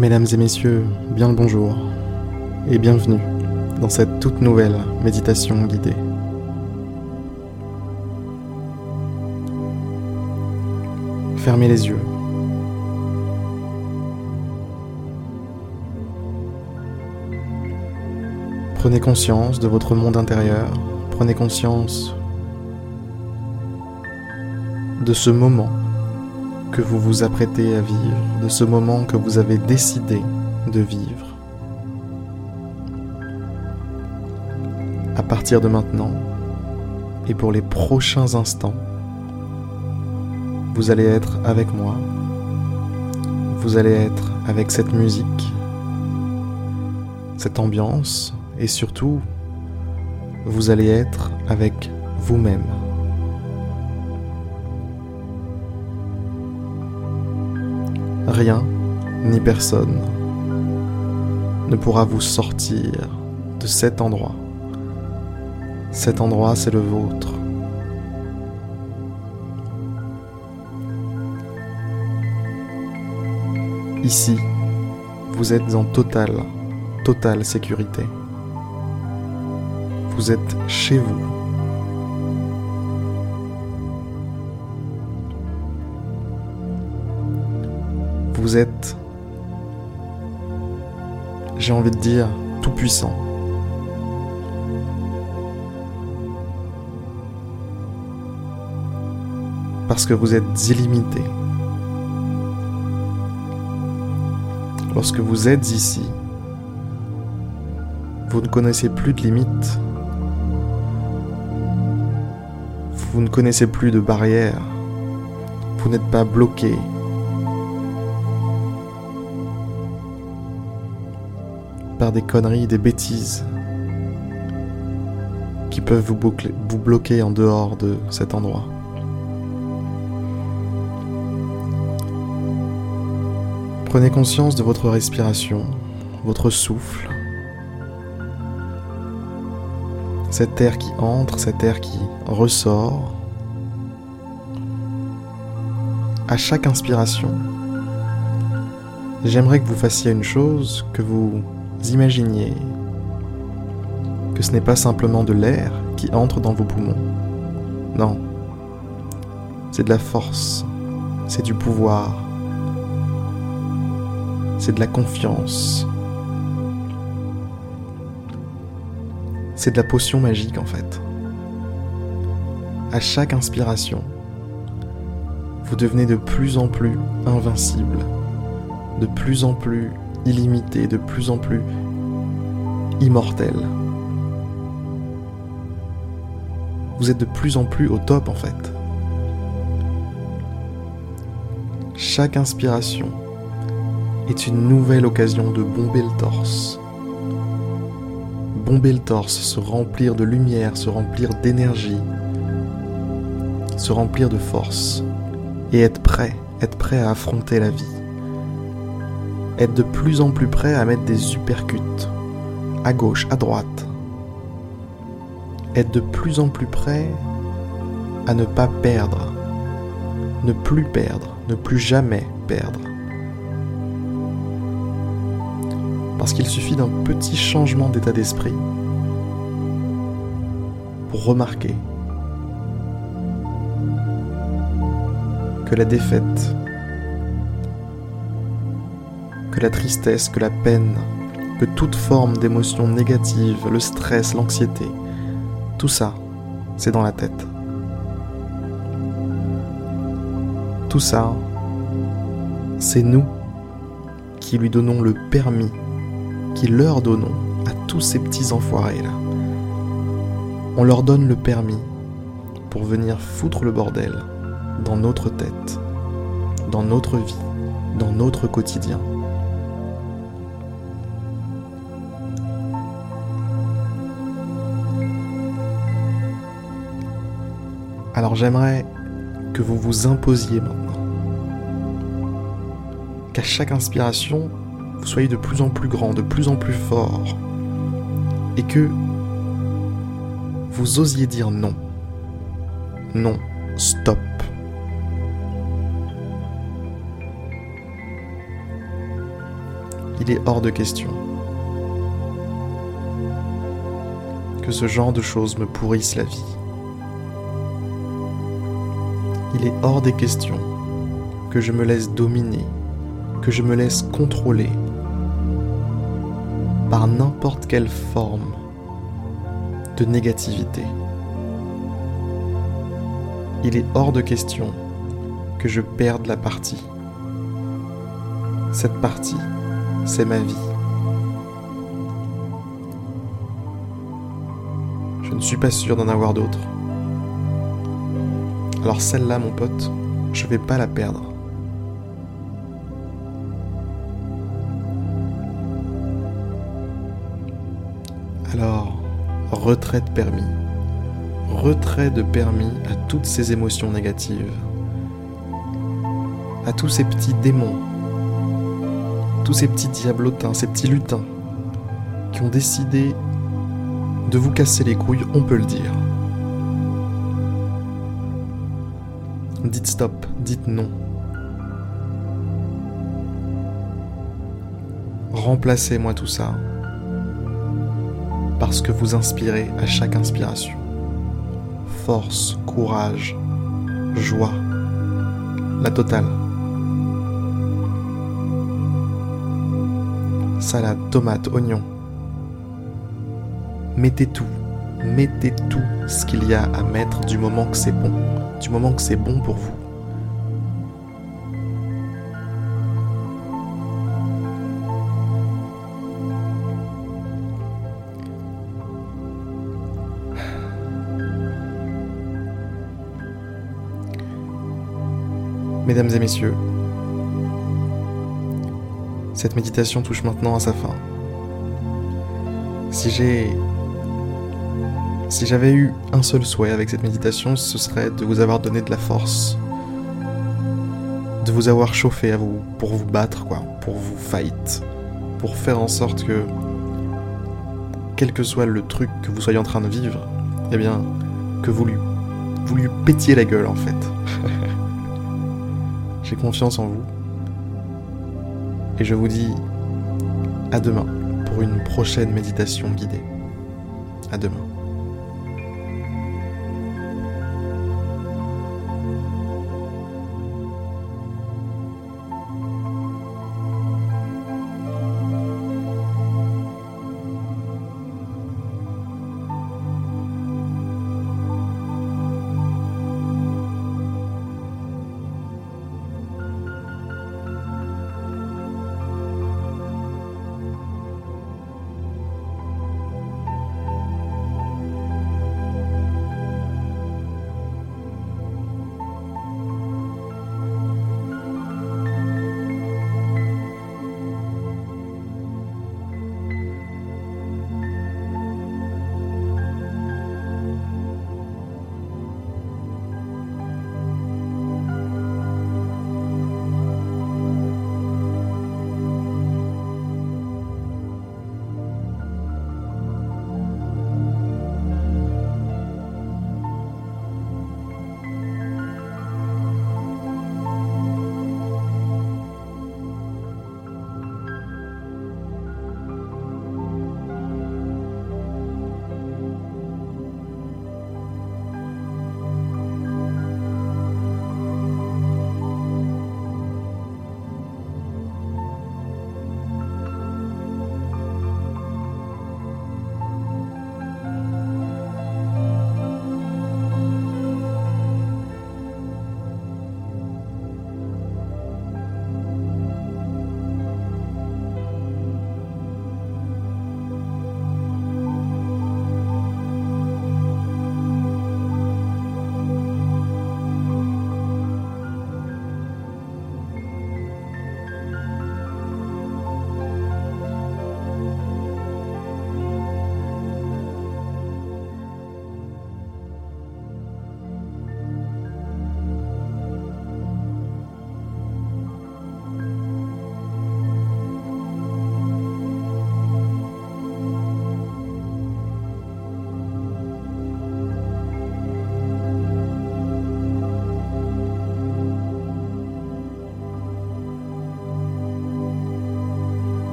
Mesdames et messieurs, bien le bonjour et bienvenue dans cette toute nouvelle méditation guidée. Fermez les yeux. Prenez conscience de votre monde intérieur, prenez conscience de ce moment que vous vous apprêtez à vivre, de ce moment que vous avez décidé de vivre. À partir de maintenant et pour les prochains instants, vous allez être avec moi, vous allez être avec cette musique, cette ambiance et surtout, vous allez être avec vous-même. Rien ni personne ne pourra vous sortir de cet endroit. Cet endroit, c'est le vôtre. Ici, vous êtes en totale, totale sécurité. Vous êtes chez vous. Vous êtes, j'ai envie de dire, tout puissant. Parce que vous êtes illimité. Lorsque vous êtes ici, vous ne connaissez plus de limites. Vous ne connaissez plus de barrières. Vous n'êtes pas bloqué par des conneries, des bêtises qui peuvent vous, bloquer en dehors de cet endroit. Prenez conscience de votre respiration, votre souffle, cet air qui entre, cet air qui ressort. À chaque inspiration, j'aimerais que vous fassiez une chose, que vous imaginiez que ce n'est pas simplement de l'air qui entre dans vos poumons. Non. C'est de la force, c'est du pouvoir, c'est de la confiance. C'est de la potion magique en fait. À chaque inspiration, vous devenez de plus en plus invincible, de plus en plus illimité, de plus en plus immortel. Vous êtes de plus en plus au top en fait. Chaque inspiration est une nouvelle occasion de bomber le torse. Bomber le torse, se remplir de lumière, se remplir d'énergie, se remplir de force et être prêt, être prêt à affronter la vie être de plus en plus prêt à mettre des uppercuts, à gauche, à droite. Être de plus en plus prêt à ne pas perdre, ne plus perdre, ne plus jamais perdre. Parce qu'il suffit d'un petit changement d'état d'esprit pour remarquer que la défaite la tristesse, que la peine, que toute forme d'émotion négative, le stress, l'anxiété, tout ça, c'est dans la tête. Tout ça, c'est nous qui lui donnons le permis, qui leur donnons à tous ces petits enfoirés là. On leur donne le permis pour venir foutre le bordel dans notre tête, dans notre vie, dans notre quotidien. Alors j'aimerais que vous vous imposiez maintenant. Qu'à chaque inspiration, vous soyez de plus en plus grand, de plus en plus fort. Et que vous osiez dire non. Non, stop. Il est hors de question que ce genre de choses me pourrisse la vie. Il est hors des questions que je me laisse dominer, que je me laisse contrôler par n'importe quelle forme de négativité. Il est hors de question que je perde la partie. Cette partie, c'est ma vie. Je ne suis pas sûr d'en avoir d'autres. Alors celle-là, mon pote, je vais pas la perdre. Alors, retrait de permis. Retrait de permis à toutes ces émotions négatives. À tous ces petits démons. Tous ces petits diablotins, ces petits lutins qui ont décidé de vous casser les couilles, on peut le dire. Dites stop, dites non. Remplacez-moi tout ça parce que vous inspirez à chaque inspiration. Force, courage, joie, la totale. Salade, tomate, oignon. Mettez tout, mettez tout ce qu'il y a à mettre du moment que c'est bon, du moment que c'est bon pour vous. Mesdames et messieurs, cette méditation touche maintenant à sa fin. Si j'ai si j'avais eu un seul souhait avec cette méditation, ce serait de vous avoir donné de la force, de vous avoir chauffé à vous pour vous battre quoi, pour vous fight, pour faire en sorte que quel que soit le truc que vous soyez en train de vivre, eh bien que vous lui vous lui pétiez la gueule en fait. J'ai confiance en vous. Et je vous dis à demain pour une prochaine méditation guidée. À demain.